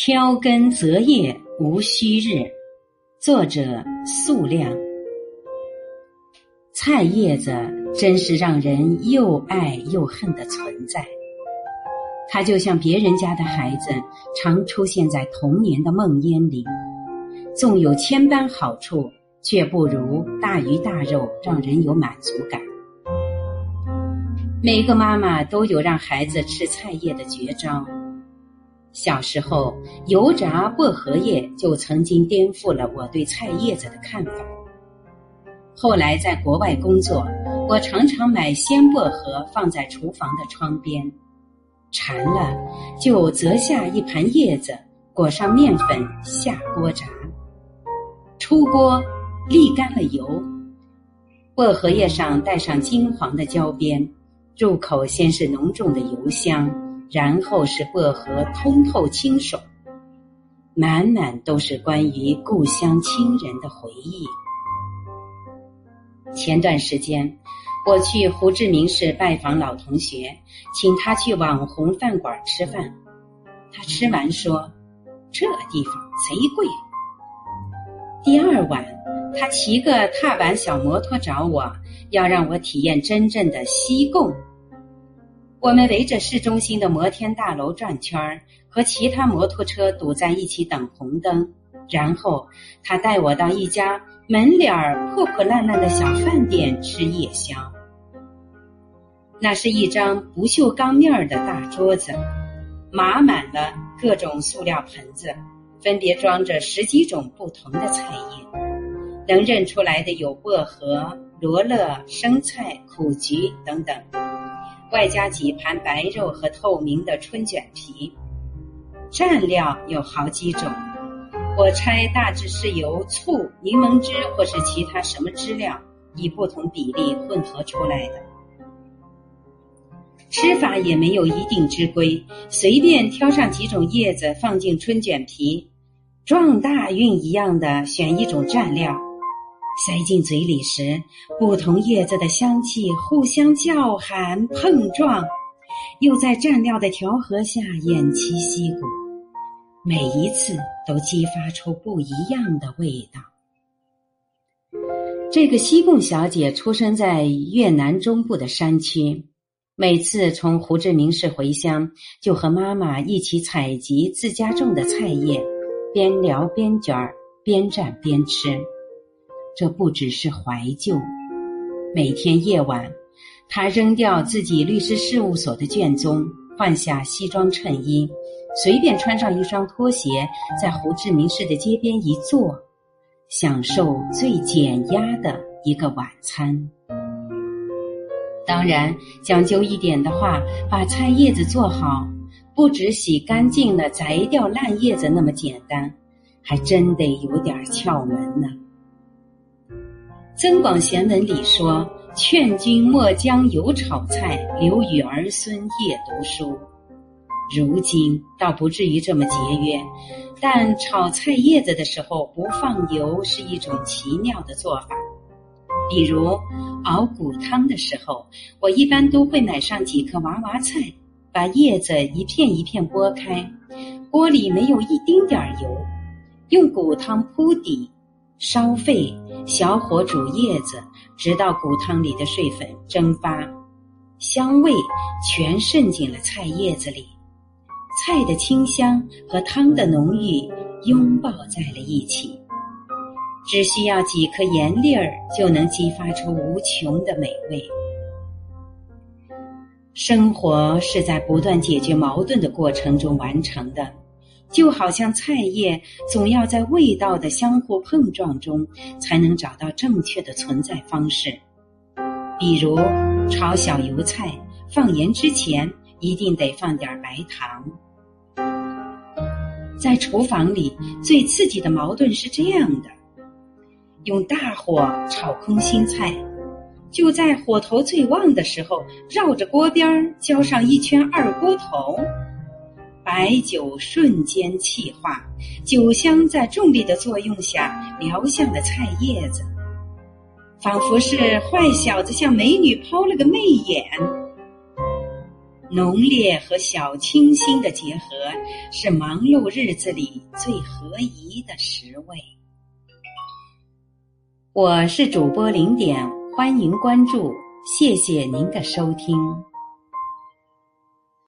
挑根择叶无虚日，作者素亮。菜叶子真是让人又爱又恨的存在，它就像别人家的孩子，常出现在童年的梦魇里。纵有千般好处，却不如大鱼大肉让人有满足感。每个妈妈都有让孩子吃菜叶的绝招。小时候，油炸薄荷叶就曾经颠覆了我对菜叶子的看法。后来在国外工作，我常常买鲜薄荷放在厨房的窗边，馋了就择下一盘叶子，裹上面粉下锅炸。出锅沥干了油，薄荷叶上带上金黄的焦边，入口先是浓重的油香。然后是薄荷通透清爽，满满都是关于故乡亲人的回忆。前段时间，我去胡志明市拜访老同学，请他去网红饭馆吃饭。他吃完说：“这地方贼贵。”第二晚，他骑个踏板小摩托找我，要让我体验真正的西贡。我们围着市中心的摩天大楼转圈儿，和其他摩托车堵在一起等红灯。然后他带我到一家门脸儿破破烂烂的小饭店吃夜宵。那是一张不锈钢面儿的大桌子，码满了各种塑料盆子，分别装着十几种不同的菜叶。能认出来的有薄荷、罗勒、生菜、苦菊等等。外加几盘白肉和透明的春卷皮，蘸料有好几种，我猜大致是由醋、柠檬汁或是其他什么汁料以不同比例混合出来的。吃法也没有一定之规，随便挑上几种叶子放进春卷皮，撞大运一样的选一种蘸料。塞进嘴里时，不同叶子的香气互相叫喊碰撞，又在蘸料的调和下偃旗息鼓，每一次都激发出不一样的味道。这个西贡小姐出生在越南中部的山区，每次从胡志明市回乡，就和妈妈一起采集自家种的菜叶，边聊边卷，边蘸边吃。这不只是怀旧。每天夜晚，他扔掉自己律师事务所的卷宗，换下西装衬衣，随便穿上一双拖鞋，在胡志明市的街边一坐，享受最减压的一个晚餐。当然，讲究一点的话，把菜叶子做好，不只洗干净了摘掉烂叶子那么简单，还真得有点窍门呢。《增广贤文》里说：“劝君莫将油炒菜，留与儿孙夜读书。”如今倒不至于这么节约，但炒菜叶子的时候不放油是一种奇妙的做法。比如熬骨汤的时候，我一般都会买上几颗娃娃菜，把叶子一片一片剥开，锅里没有一丁点儿油，用骨汤铺底。烧沸，小火煮叶子，直到骨汤里的水分蒸发，香味全渗进了菜叶子里，菜的清香和汤的浓郁拥抱在了一起。只需要几颗盐粒儿，就能激发出无穷的美味。生活是在不断解决矛盾的过程中完成的。就好像菜叶总要在味道的相互碰撞中，才能找到正确的存在方式。比如炒小油菜，放盐之前一定得放点白糖。在厨房里最刺激的矛盾是这样的：用大火炒空心菜，就在火头最旺的时候，绕着锅边浇上一圈二锅头。白酒瞬间气化，酒香在重力的作用下撩向了菜叶子，仿佛是坏小子向美女抛了个媚眼。浓烈和小清新的结合，是忙碌日子里最合宜的食味。我是主播零点，欢迎关注，谢谢您的收听。